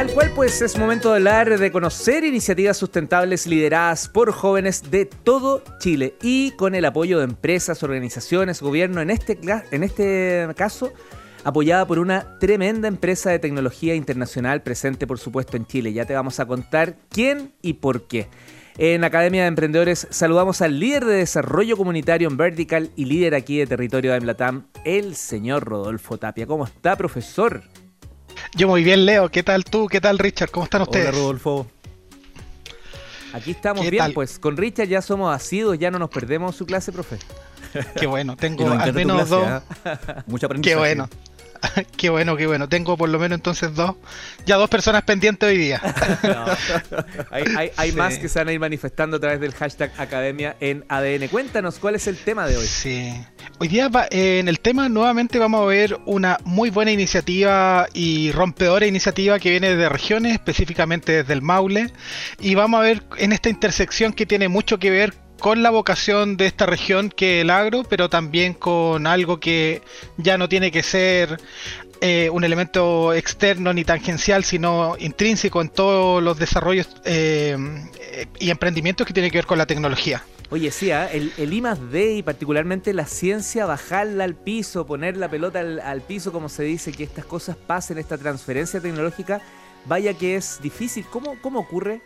Tal cual, pues es momento de hablar de conocer iniciativas sustentables lideradas por jóvenes de todo Chile y con el apoyo de empresas, organizaciones, gobierno, en este, en este caso apoyada por una tremenda empresa de tecnología internacional presente por supuesto en Chile. Ya te vamos a contar quién y por qué. En Academia de Emprendedores saludamos al líder de desarrollo comunitario en Vertical y líder aquí de territorio de Emblatam, el señor Rodolfo Tapia. ¿Cómo está, profesor? Yo muy bien, Leo. ¿Qué tal tú? ¿Qué tal, Richard? ¿Cómo están ustedes? Hola, Rodolfo. Aquí estamos bien, pues con Richard ya somos asidos, ya no nos perdemos su clase, profe. Qué bueno, tengo al menos dos. ¿eh? Mucha aprendizaje. Qué bueno. qué bueno, qué bueno. Tengo por lo menos entonces dos, ya dos personas pendientes hoy día. hay, más que se van a ir manifestando a través del hashtag Academia en ADN. Cuéntanos, ¿cuál es el tema de hoy? Sí. Hoy día en el tema nuevamente vamos a ver una muy buena iniciativa y rompedora iniciativa que viene de regiones, específicamente desde el Maule. Y vamos a ver en esta intersección que tiene mucho que ver con la vocación de esta región que el agro, pero también con algo que ya no tiene que ser eh, un elemento externo ni tangencial, sino intrínseco en todos los desarrollos eh, y emprendimientos que tienen que ver con la tecnología. Oye, sí, ¿ah? el, el I D y particularmente la ciencia, bajarla al piso, poner la pelota al, piso, como se dice, que estas cosas pasen, esta transferencia tecnológica, vaya que es difícil. ¿Cómo, cómo ocurre?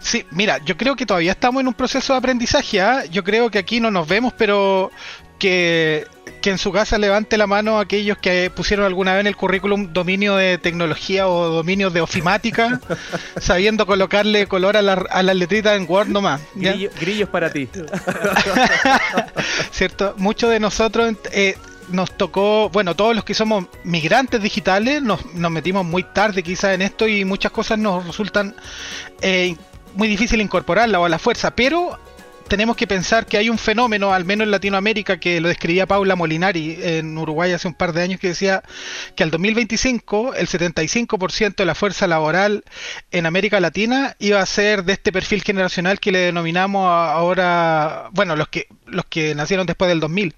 Sí, mira, yo creo que todavía estamos en un proceso de aprendizaje. ¿ah? Yo creo que aquí no nos vemos, pero que, en su casa levante la mano aquellos que pusieron alguna vez en el currículum dominio de tecnología o dominio de ofimática, sabiendo colocarle color a, la, a las letritas en Word nomás. grillos para ti. ¿Cierto? Muchos de nosotros eh, nos tocó, bueno, todos los que somos migrantes digitales, nos, nos metimos muy tarde quizás en esto y muchas cosas nos resultan eh, muy difícil incorporarla o a la fuerza, pero tenemos que pensar que hay un fenómeno, al menos en Latinoamérica, que lo describía Paula Molinari en Uruguay hace un par de años, que decía que al 2025 el 75% de la fuerza laboral en América Latina iba a ser de este perfil generacional que le denominamos ahora, bueno, los que los que nacieron después del 2000,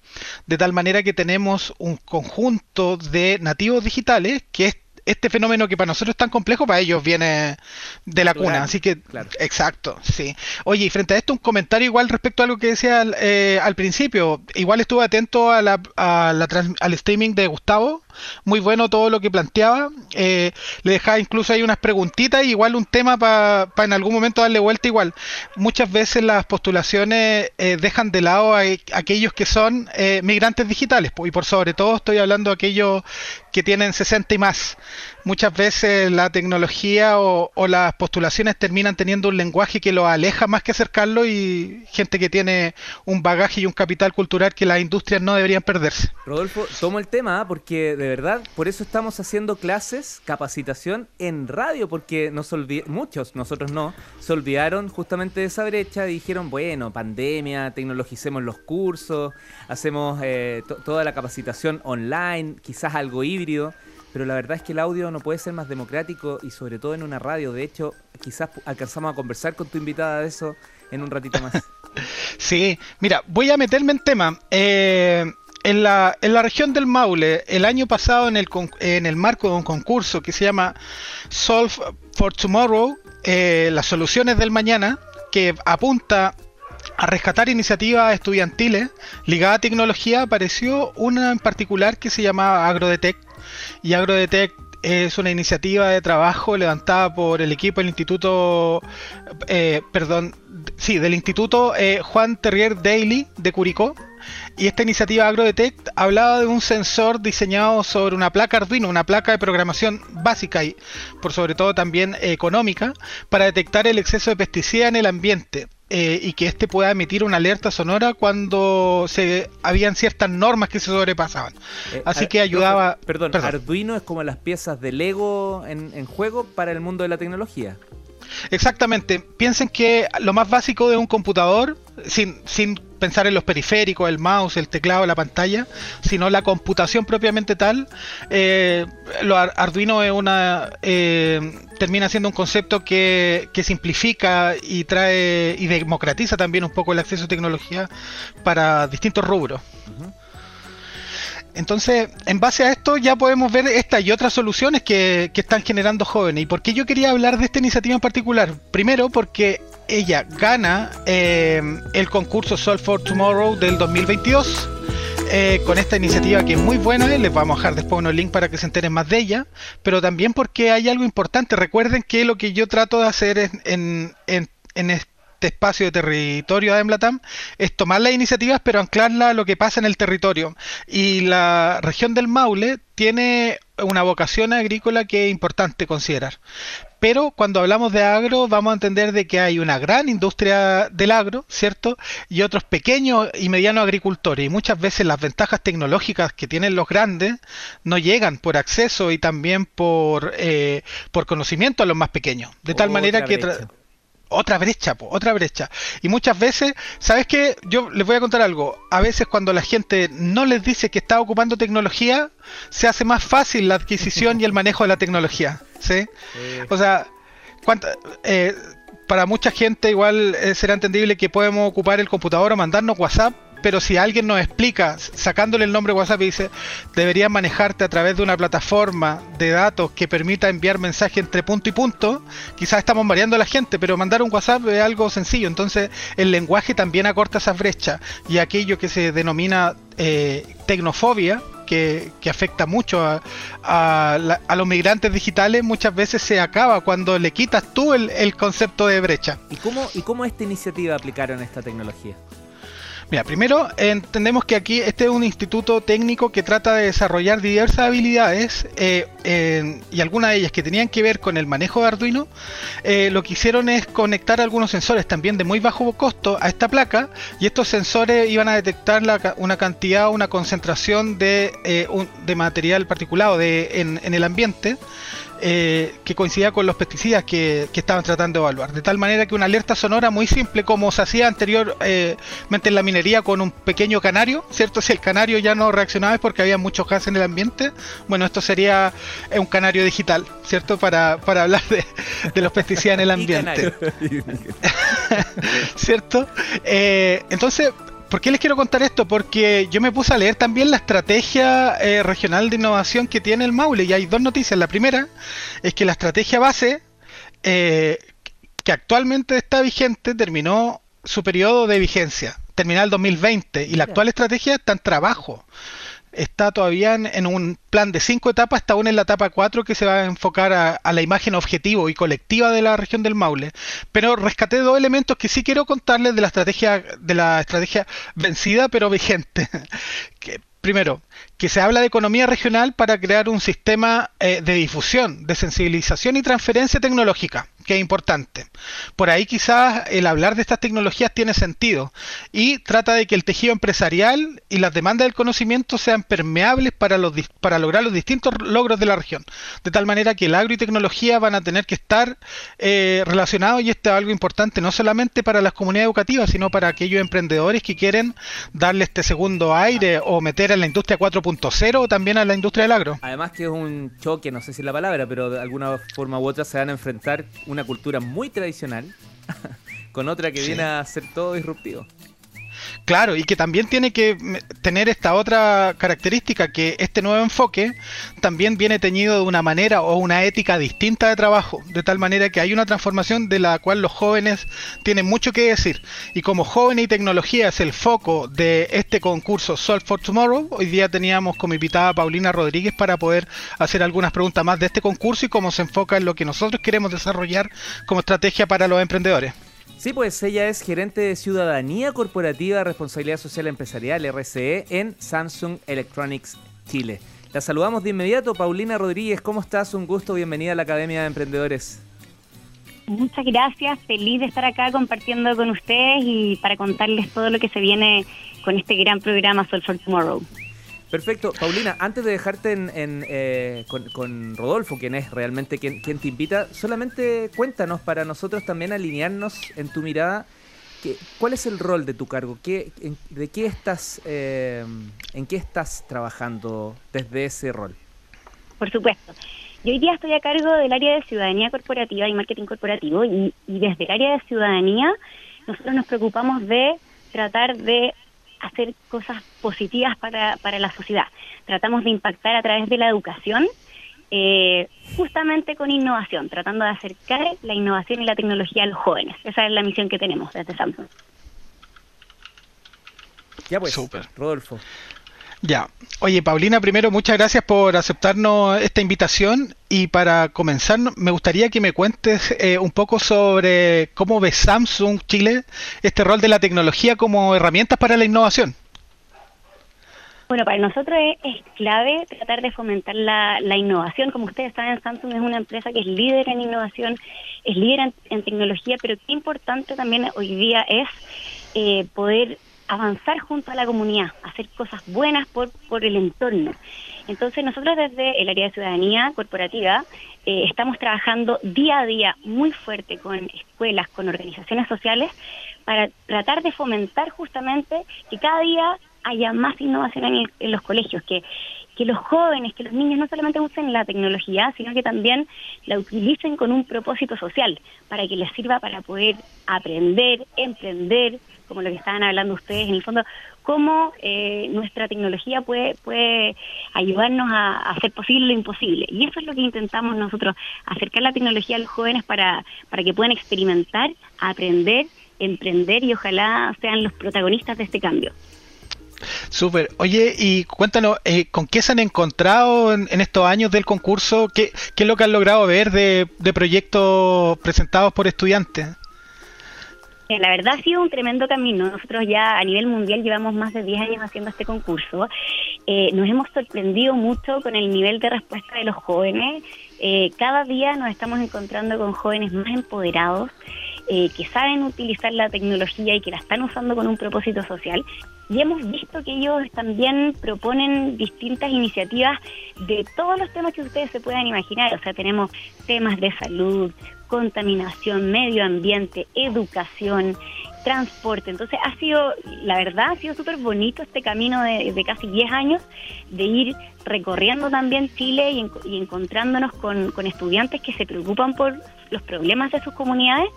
de tal manera que tenemos un conjunto de nativos digitales que es este fenómeno que para nosotros es tan complejo, para ellos viene de la cuna. Así que, exacto, sí. Oye, y frente a esto, un comentario igual respecto a algo que decía eh, al principio. Igual estuve atento a la, a la al streaming de Gustavo muy bueno todo lo que planteaba. Eh, le dejaba incluso ahí unas preguntitas, igual un tema para en algún momento darle vuelta igual. Muchas veces las postulaciones eh, dejan de lado a, aquellos que son eh, migrantes digitales, y por sobre todo estoy hablando de aquellos que tienen 60 y más muchas veces la tecnología o, las postulaciones terminan teniendo un lenguaje que lo aleja más que acercarlo y gente que tiene un bagaje y un capital cultural que las industrias no deberían perderse. Rodolfo, tomo el tema ¿ah? porque de verdad, por eso estamos haciendo clases, capacitación en radio, porque nos muchos, nosotros no, se olvidaron justamente de esa brecha y dijeron, bueno, pandemia, tecnologicemos los cursos, hacemos eh, toda la capacitación online, quizás algo híbrido pero la verdad es que el audio no puede ser más democrático y sobre todo en una radio. De hecho, quizás alcanzamos a conversar con tu invitada de eso en un ratito más. sí, mira, voy a meterme en tema. Eh, en, la, en la región del Maule, el año pasado en el, en el marco de un concurso que se llama Solve for Tomorrow, eh, las soluciones del mañana, que apunta a rescatar iniciativas estudiantiles ligadas a tecnología, apareció una en particular que se llamaba AgroDetect, y AgroDetect es una iniciativa de trabajo levantada por el equipo del Instituto, eh, perdón, sí, del Instituto eh, Juan Terrier Daily de Curicó. Y esta iniciativa AgroDetect hablaba de un sensor diseñado sobre una placa Arduino, una placa de programación básica y por sobre todo también económica, para detectar el exceso de pesticidas en el ambiente. Eh, y que éste pueda emitir una alerta sonora cuando se habían ciertas normas que se sobrepasaban. Eh, Así que ayudaba. Perdón, Arduino es como las piezas de Lego en juego para el mundo de la tecnología. Exactamente. Piensen que lo más básico de un computador, sin, sin pensar en los periféricos, el mouse, el teclado, la pantalla, sino la computación propiamente tal, eh, lo Arduino es una eh, termina siendo un concepto que, que, simplifica y trae y democratiza también un poco el acceso a tecnología para distintos rubros. Entonces, en base a esto ya podemos ver estas y otras soluciones que, están generando jóvenes. ¿Y por qué yo quería hablar de esta iniciativa en particular? Primero porque ella gana eh, el concurso Solve for Tomorrow del 2022. Eh, con esta iniciativa que es muy buena, les vamos a dejar después unos links para que se enteren más de ella, pero también porque hay algo importante. Recuerden que lo que yo trato de hacer en, en, en, este espacio de territorio de Emblatam es tomar las iniciativas pero anclarla a lo que pasa en el territorio. Y la región del Maule tiene una vocación agrícola que es importante considerar. Pero cuando hablamos de agro vamos a entender de que hay una gran industria del agro, ¿cierto? Y otros pequeños y medianos agricultores. Y muchas veces las ventajas tecnológicas que tienen los grandes no llegan por acceso y también por, eh, por conocimiento a los más pequeños. De tal manera que otra brecha, otra brecha. Y muchas veces, ¿sabes qué? Yo les voy a contar algo. A veces cuando la gente no les dice que está ocupando tecnología, se hace más fácil la adquisición y el manejo de la tecnología. ¿Sí? O sea, eh, para mucha gente igual eh, será entendible que podemos ocupar el computador o mandarnos WhatsApp pero si alguien nos explica, sacándole el nombre WhatsApp y dice, deberías manejarte a través de una plataforma de datos que permita enviar mensaje entre punto y punto, quizás estamos mareando a la gente, pero mandar un WhatsApp es algo sencillo. Entonces, el lenguaje también acorta esas brechas y aquello que se denomina eh, tecnofobia, que, afecta mucho a, a, los migrantes digitales, muchas veces se acaba cuando le quitas tú el, el concepto de brecha. ¿Y cómo, ¿Y cómo esta iniciativa aplicaron esta tecnología? Mira, primero entendemos que aquí este es un instituto técnico que trata de desarrollar diversas habilidades eh, y algunas de ellas que tenían que ver con el manejo de Arduino. Eh, lo que hicieron es conectar algunos sensores también de muy bajo costo a esta placa y estos sensores iban a detectar una cantidad, una concentración de, eh, material particulado de, en el ambiente. Eh, que coincidía con los pesticidas que, estaban tratando de evaluar. De tal manera que una alerta sonora muy simple, como se hacía anteriormente en la minería con un pequeño canario, ¿cierto? Si el canario ya no reaccionaba es porque había muchos gases en el ambiente. Bueno, esto sería eh, un canario digital, ¿cierto? Para, hablar de, los pesticidas en el ambiente. ¿Cierto? Eh, entonces, ¿Por qué les quiero contar esto? Porque yo me puse a leer también la estrategia eh, regional de innovación que tiene el Maule y hay dos noticias. La primera es que la estrategia base, eh, que actualmente está vigente, terminó su periodo de vigencia, terminó el 2020 y la actual estrategia está en trabajo está todavía en, un plan de cinco etapas, está aún en la etapa cuatro que se va a enfocar a, la imagen objetivo y colectiva de la región del Maule. Pero rescaté dos elementos que sí quiero contarles de la estrategia, de la estrategia vencida pero vigente. primero, que se habla de economía regional para crear un sistema eh, de difusión, de sensibilización y transferencia tecnológica que es importante. Por ahí quizás el hablar de estas tecnologías tiene sentido y trata de que el tejido empresarial y las demandas del conocimiento sean permeables para, los, para lograr los distintos logros de la región. De tal manera que el agro y tecnología van a tener que estar eh, relacionados y esto es algo importante no solamente para las comunidades educativas, sino para aquellos emprendedores que quieren darle este segundo aire o meter a la industria 4.0 o también a la industria del agro. Además que es un choque, no sé si es la palabra, pero de alguna forma u otra se van a enfrentar una cultura muy tradicional con otra que viene a ser todo disruptivo. Claro, y que también tiene que tener esta otra característica, que este nuevo enfoque también viene teñido de una manera o una ética distinta de trabajo, de tal manera que hay una transformación de la cual los jóvenes tienen mucho que decir. Y como joven y tecnología es el foco de este concurso Solve for Tomorrow, hoy día teníamos como invitada a Paulina Rodríguez para poder hacer algunas preguntas más de este concurso y cómo se enfoca en lo que nosotros queremos desarrollar como estrategia para los emprendedores. Sí, pues ella es gerente de Ciudadanía Corporativa, Responsabilidad Social Empresarial, RCE, en Samsung Electronics Chile. La saludamos de inmediato, Paulina Rodríguez, ¿cómo estás? Un gusto, bienvenida a la Academia de Emprendedores. Muchas gracias, feliz de estar acá compartiendo con ustedes y para contarles todo lo que se viene con este gran programa Sol for Tomorrow. Perfecto. Paulina, antes de dejarte en, eh, con, Rodolfo, quien es realmente quien, quien, te invita, solamente cuéntanos para nosotros también alinearnos en tu mirada. ¿Cuál es el rol de tu cargo? ¿Qué, ¿De qué estás, eh, en qué estás trabajando desde ese rol? Por supuesto. Yo hoy día estoy a cargo del área de ciudadanía corporativa y marketing corporativo y, y desde el área de ciudadanía nosotros nos preocupamos de tratar de hacer cosas positivas para, para la sociedad. Tratamos de impactar a través de la educación, eh, justamente con innovación, tratando de acercar la innovación y la tecnología a los jóvenes. Esa es la misión que tenemos desde Samsung. Ya pues, Super. Rodolfo. Ya. Oye, Paulina, primero muchas gracias por aceptarnos esta invitación y para comenzar me gustaría que me cuentes eh, un poco sobre cómo ve Samsung Chile este rol de la tecnología como herramientas para la innovación. Bueno, para nosotros es, clave tratar de fomentar la, innovación. Como ustedes saben, Samsung es una empresa que es líder en innovación, es líder en, tecnología, pero qué importante también hoy día es eh, poder avanzar junto a la comunidad, hacer cosas buenas por, por el entorno. Entonces nosotros desde el área de ciudadanía corporativa eh, estamos trabajando día a día muy fuerte con escuelas, con organizaciones sociales, para tratar de fomentar justamente que cada día haya más innovación en, en los colegios, que, que los jóvenes, que los niños no solamente usen la tecnología, sino que también la utilicen con un propósito social, para que les sirva para poder aprender, emprender, como lo que estaban hablando ustedes, en el fondo, cómo eh, nuestra tecnología puede, puede ayudarnos a, hacer posible lo imposible. Y eso es lo que intentamos nosotros, acercar la tecnología a los jóvenes para, para que puedan experimentar, aprender, emprender y ojalá sean los protagonistas de este cambio. Súper. Oye, y cuéntanos, eh, ¿con qué se han encontrado en, estos años del concurso? ¿Qué, ¿Qué, es lo que han logrado ver de, de proyectos presentados por estudiantes? Eh, la verdad ha sido un tremendo camino. Nosotros ya a nivel mundial llevamos más de 10 años haciendo este concurso. Eh, nos hemos sorprendido mucho con el nivel de respuesta de los jóvenes. Eh, cada día nos estamos encontrando con jóvenes más empoderados, que saben utilizar la tecnología y que la están usando con un propósito social. Y hemos visto que ellos también proponen distintas iniciativas de todos los temas que ustedes se puedan imaginar. O sea, tenemos temas de salud, contaminación, medio ambiente, educación, transporte. Entonces ha sido, la verdad, ha sido súper bonito este camino de, casi 10 años de ir recorriendo también Chile y, encontrándonos con, estudiantes que se preocupan por los problemas de sus comunidades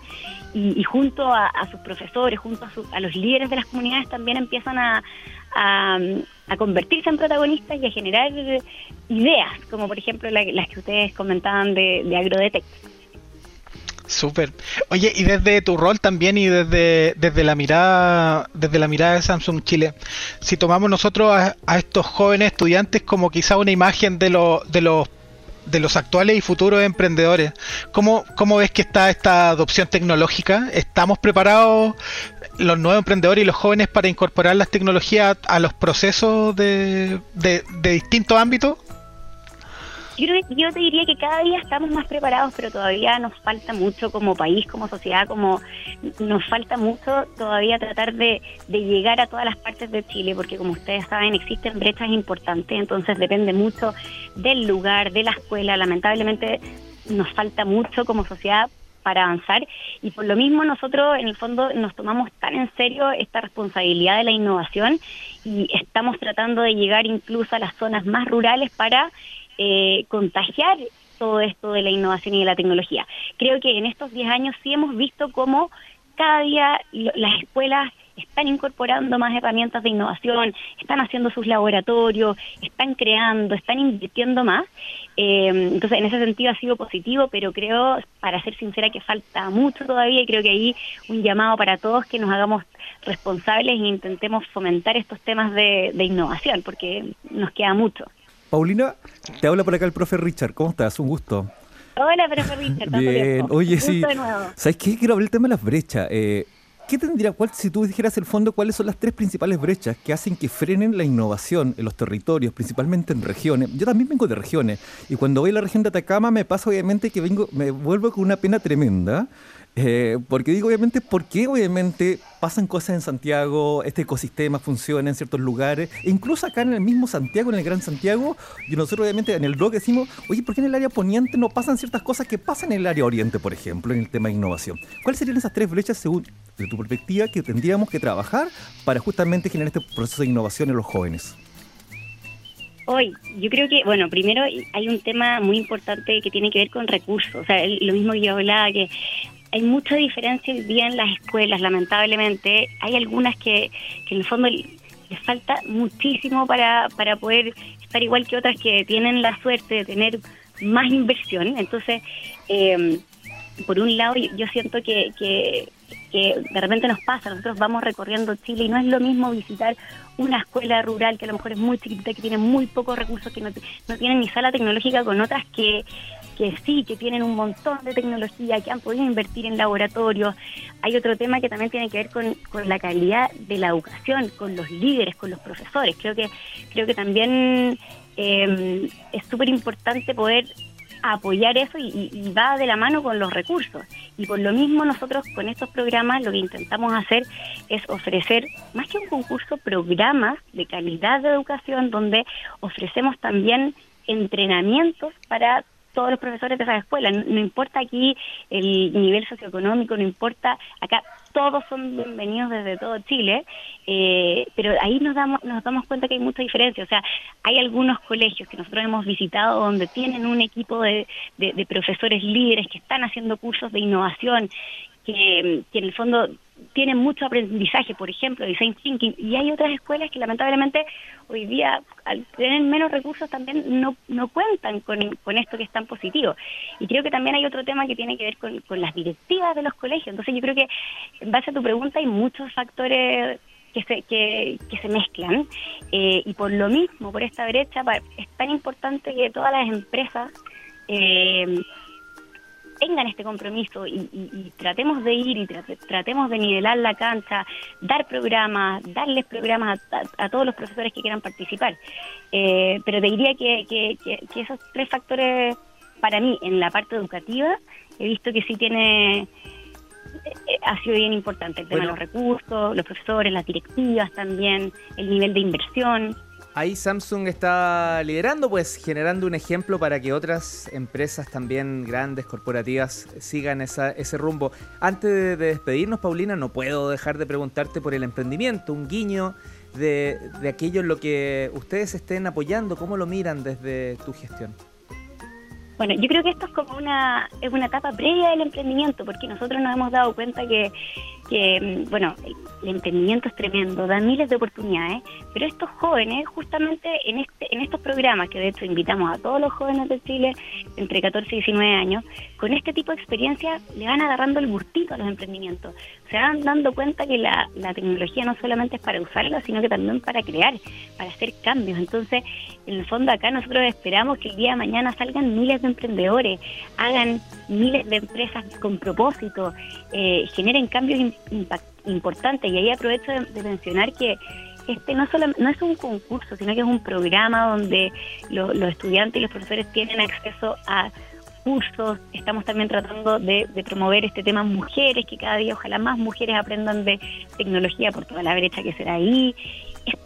y, junto a, sus profesores, junto a, los líderes de las comunidades también empiezan a, convertirse en protagonistas y a generar ideas, como por ejemplo las que ustedes comentaban de, de Agrodetect. Súper. Oye, y desde tu rol también y desde, desde la mirada desde la mirada de Samsung Chile, si tomamos nosotros a, estos jóvenes estudiantes como quizá una imagen de, lo, de los de los actuales y futuros emprendedores, ¿cómo, ¿cómo ves que está esta adopción tecnológica? ¿Estamos preparados los nuevos emprendedores y los jóvenes para incorporar las tecnologías a los procesos de, de, de distintos ámbitos? Yo, yo te diría que cada día estamos más preparados, pero todavía nos falta mucho como país, como sociedad, como nos falta mucho todavía tratar de, de llegar a todas las partes de Chile, porque como ustedes saben existen brechas importantes, entonces depende mucho del lugar, de la escuela, lamentablemente nos falta mucho como sociedad para avanzar y por lo mismo nosotros en el fondo nos tomamos tan en serio esta responsabilidad de la innovación y estamos tratando de llegar incluso a las zonas más rurales para eh, contagiar todo esto de la innovación y de la tecnología. Creo que en estos 10 años sí hemos visto cómo cada día las escuelas están incorporando más herramientas de innovación, están haciendo sus laboratorios, están creando, están invirtiendo más. Eh, entonces, en ese sentido ha sido positivo, pero creo, para ser sincera, que falta mucho todavía y creo que ahí un llamado para todos que nos hagamos responsables e intentemos fomentar estos temas de innovación, porque nos queda mucho. Paulina, te habla por acá el profe Richard. ¿Cómo estás? Un gusto. Hola, profe Richard. Bien, oye, sí. ¿Sabes qué? Quiero hablar del tema de las brechas. Eh, ¿Qué tendría, cuál, si tú dijeras el fondo, cuáles son las tres principales brechas que hacen que frenen la innovación en los territorios, principalmente en regiones? Yo también vengo de regiones y cuando voy a la región de Atacama me pasa obviamente que vengo, me vuelvo con una pena tremenda eh, porque digo, obviamente, porque obviamente pasan cosas en Santiago, este ecosistema funciona en ciertos lugares, e incluso acá en el mismo Santiago, en el Gran Santiago, y nosotros obviamente en el blog decimos, oye, ¿por qué en el área poniente no pasan ciertas cosas que pasan en el área oriente, por ejemplo, en el tema de innovación? ¿Cuáles serían esas tres brechas, según de tu perspectiva, que tendríamos que trabajar para justamente generar este proceso de innovación en los jóvenes? Hoy, yo creo que, bueno, primero hay un tema muy importante que tiene que ver con recursos. O sea, lo mismo que yo hablaba, que hay mucha diferencia hoy día en las escuelas, lamentablemente. Hay algunas que, que en el fondo les falta muchísimo para, para poder estar igual que otras que tienen la suerte de tener más inversión. Entonces, eh, por un lado, yo siento que, que, de repente nos pasa, nosotros vamos recorriendo Chile y no es lo mismo visitar una escuela rural que a lo mejor es muy chiquita, que tiene muy pocos recursos, que no, no tienen ni sala tecnológica con otras que, que sí, que tienen un montón de tecnología, que han podido invertir en laboratorios. Hay otro tema que también tiene que ver con, con la calidad de la educación, con los líderes, con los profesores. Creo que, creo que también eh, es súper importante poder apoyar eso y, va de la mano con los recursos. Y por lo mismo nosotros con estos programas lo que intentamos hacer es ofrecer, más que un concurso, programas de calidad de educación donde ofrecemos también entrenamientos para todos los profesores de esa escuela. No, importa aquí el nivel socioeconómico, no importa, acá todos son bienvenidos desde todo Chile, eh, pero ahí nos damos, nos damos cuenta que hay mucha diferencia. O sea, hay algunos colegios que nosotros hemos visitado donde tienen un equipo de, de profesores líderes que están haciendo cursos de innovación, que en el fondo tienen mucho aprendizaje, por ejemplo, design thinking, y hay otras escuelas que lamentablemente hoy día, al tener menos recursos, también no, no cuentan con, con esto que es tan positivo. Y creo que también hay otro tema que tiene que ver con, con las directivas de los colegios. Entonces yo creo que, en base a tu pregunta, hay muchos factores que se, que, que se mezclan, eh, y por lo mismo, por esta brecha, es tan importante que todas las empresas... Eh, tengan este compromiso y, tratemos de ir y tratemos de nivelar la cancha, dar programas, darles programas a, todos los profesores que quieran participar. Eh, pero te diría que, que, esos tres factores, para mí, en la parte educativa, he visto que sí tiene eh, ha sido bien importante el tema de los recursos, los profesores, las directivas también, el nivel de inversión. Ahí Samsung está liderando, pues generando un ejemplo para que otras empresas también grandes, corporativas, sigan ese rumbo. Antes de, despedirnos, Paulina, no puedo dejar de preguntarte por el emprendimiento, un guiño de, de aquello en lo que ustedes estén apoyando, ¿cómo lo miran desde tu gestión? Bueno, yo creo que esto es como una, es una etapa previa del emprendimiento, porque nosotros nos hemos dado cuenta que, que bueno, el emprendimiento es tremendo, da miles de oportunidades, pero estos jóvenes, justamente en, este, en estos programas, que de hecho invitamos a todos los jóvenes de Chile entre 14 y 19 años, con este tipo de experiencia le van agarrando el gustito a los emprendimientos. Se van dando cuenta que la, la tecnología no solamente es para usarla, sino que también para crear, para hacer cambios. Entonces, en el fondo acá nosotros esperamos que el día de mañana salgan miles de emprendedores, hagan miles de empresas con propósito, eh, generen cambios importantes. Y ahí aprovecho de, mencionar que este no solo no es un concurso, sino que es un programa donde los estudiantes y los profesores tienen acceso a cursos. Estamos también tratando de, de, promover este tema mujeres, que cada día ojalá más mujeres aprendan de tecnología por toda la brecha que será ahí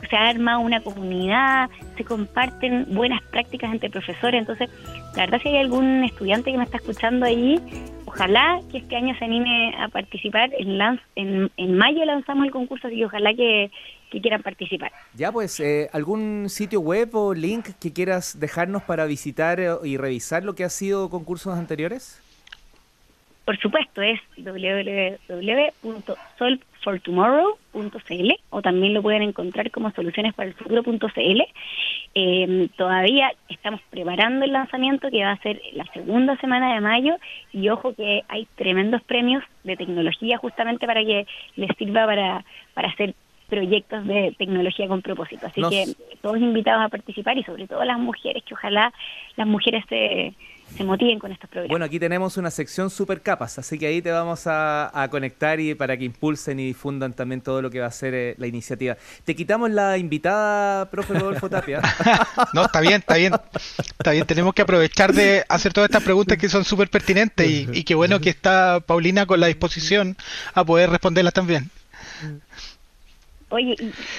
se arma una comunidad, se comparten buenas prácticas entre profesores. Entonces, la verdad, si hay algún estudiante que me está escuchando ahí, ojalá que este año se anime a participar. En, en, mayo lanzamos el concurso, que ojalá que, quieran participar. Ya, pues, eh, ¿algún sitio web o link que quieras dejarnos para visitar eh, y revisar lo que ha sido concursos anteriores? Por supuesto, es www.solvefortomorrow.cl o también lo pueden encontrar como soluciones para el futuro.cl. Eh, todavía estamos preparando el lanzamiento que va a ser la segunda semana de mayo y ojo que hay tremendos premios de tecnología justamente para que les sirva para, para hacer proyectos de tecnología con propósito. Así que todos invitados a participar y sobre todo las mujeres, que ojalá las mujeres se se motiven con estos programas. Bueno, aquí tenemos una sección super capas, así que ahí te vamos a, conectar y para que impulsen y difundan también todo lo que va a ser eh, la iniciativa. Te quitamos la invitada, profe Rodolfo Tapia. no, está bien, está bien. Está bien, tenemos que aprovechar de hacer todas estas preguntas que son súper pertinentes y, y qué bueno que está Paulina con la disposición a poder responderlas también. Oye,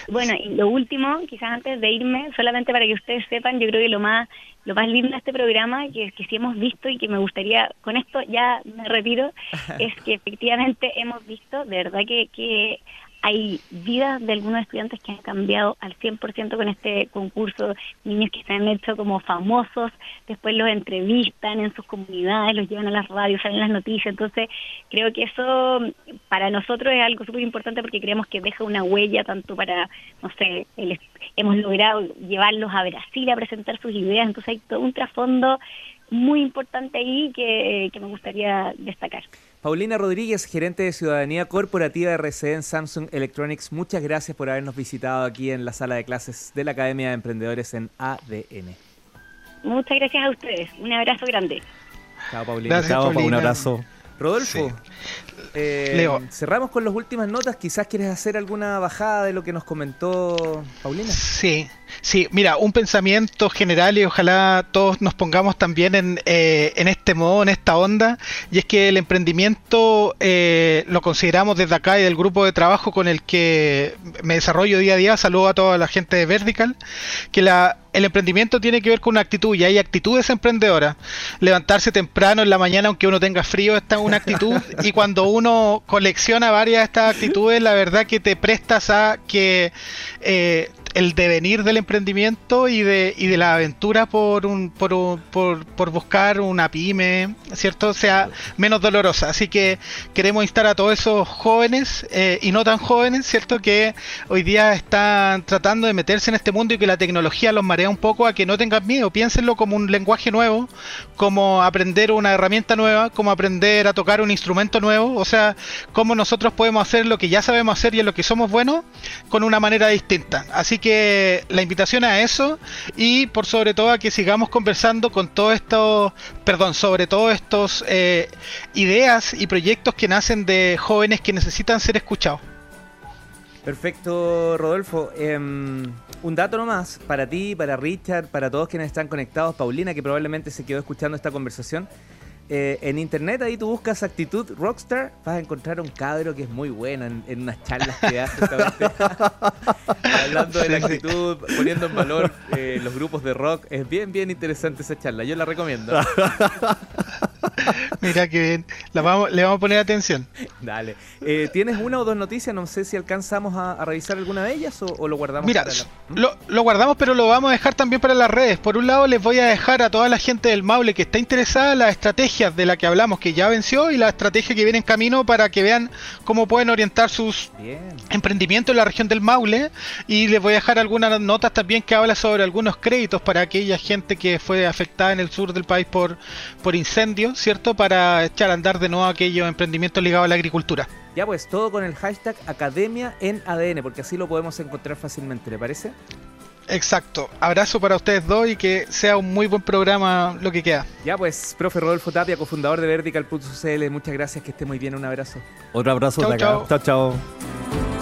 bueno, y lo último, quizás antes de irme, solamente para que ustedes sepan, yo creo que lo más lo más lindo de este programa, que, que sí hemos visto y que me gustaría, con esto ya me retiro, es que efectivamente hemos visto, de verdad que, que hay vidas de algunos estudiantes que han cambiado al 100% con este concurso, niños que se han hecho como famosos, después los entrevistan en sus comunidades, los llevan a las radios, salen las noticias, entonces creo que eso para nosotros es algo súper importante porque creemos que deja una huella tanto para, no sé, hemos logrado llevarlos a Brasil a presentar sus ideas, entonces hay todo un trasfondo muy importante ahí que, que me gustaría destacar. Paulina Rodríguez, gerente de Ciudadanía Corporativa RCE en Samsung Electronics, muchas gracias por habernos visitado aquí en la sala de clases de la Academia de Emprendedores en ADN. Muchas gracias a ustedes. Un abrazo grande. Chao, Paulina. Chao, Un abrazo. Rodolfo, eh, Leo. cerramos con las últimas notas. Quizás quieres hacer alguna bajada de lo que nos comentó Paulina. Sí, sí. Mira, un pensamiento general y ojalá todos nos pongamos también en, eh, en este modo, en esta onda. Y es que el emprendimiento eh, lo consideramos desde acá y del grupo de trabajo con el que me desarrollo día a día. Saludo a toda la gente de Vertical. Que la, el emprendimiento tiene que ver con una actitud y hay actitudes emprendedoras. Levantarse temprano en la mañana aunque uno tenga frío está una actitud y cuando uno colecciona varias de estas actitudes la verdad que te prestas a que eh, el devenir del emprendimiento y de, y de la aventura por, un, por, por, por, buscar una pyme, ¿cierto? Sea menos dolorosa. Así que queremos instar a todos esos jóvenes eh, y no tan jóvenes, ¿cierto? Que hoy día están tratando de meterse en este mundo y que la tecnología los marea un poco a que no tengan miedo. Piénsenlo como un lenguaje nuevo, como aprender una herramienta nueva, como aprender a tocar un instrumento nuevo. O sea, cómo nosotros podemos hacer lo que ya sabemos hacer y en lo que somos buenos con una manera distinta. Así que la invitación a eso y por sobre todo a que sigamos conversando con todo esto, perdón, sobre todo estos eh, ideas y proyectos que nacen de jóvenes que necesitan ser escuchados. Perfecto, Rodolfo. Em, un dato nomás para ti, para Richard, para todos quienes están conectados, Paulina, que probablemente se quedó escuchando esta conversación. Eh, en internet ahí tú buscas actitud rockstar, vas a encontrar un cabro que es muy bueno en, unas charlas que hace hablando de la actitud, poniendo en valor eh, los grupos de rock. Es bien, bien interesante esa charla, yo la recomiendo. Mira que bien, le vamos a poner atención. Dale. Eh, ¿Tienes una o dos noticias? No sé si alcanzamos a, revisar alguna de ellas o, lo guardamos. Mira, lo, lo, guardamos, pero lo vamos a dejar también para las redes. Por un lado, les voy a dejar a toda la gente del Maule que está interesada en la estrategia de la que hablamos, que ya venció, y la estrategia que viene en camino para que vean cómo pueden orientar sus emprendimientos en la región del Maule. Y les voy a dejar algunas notas también que habla sobre algunos créditos para aquella gente que fue afectada en el sur del país por, por incendios, ¿cierto? Para echar a andar de nuevo aquellos emprendimientos ligados a la agricultura. Ya pues, todo con el hashtag Academia en ADN, porque así lo podemos encontrar fácilmente, ¿le parece? Exacto. Abrazo para ustedes dos y que sea un muy buen programa lo que queda. Ya pues, profe Rodolfo Tapia, cofundador de Vertical.cl, muchas gracias, que esté muy bien, un abrazo. Otro abrazo de acá. chao. chao.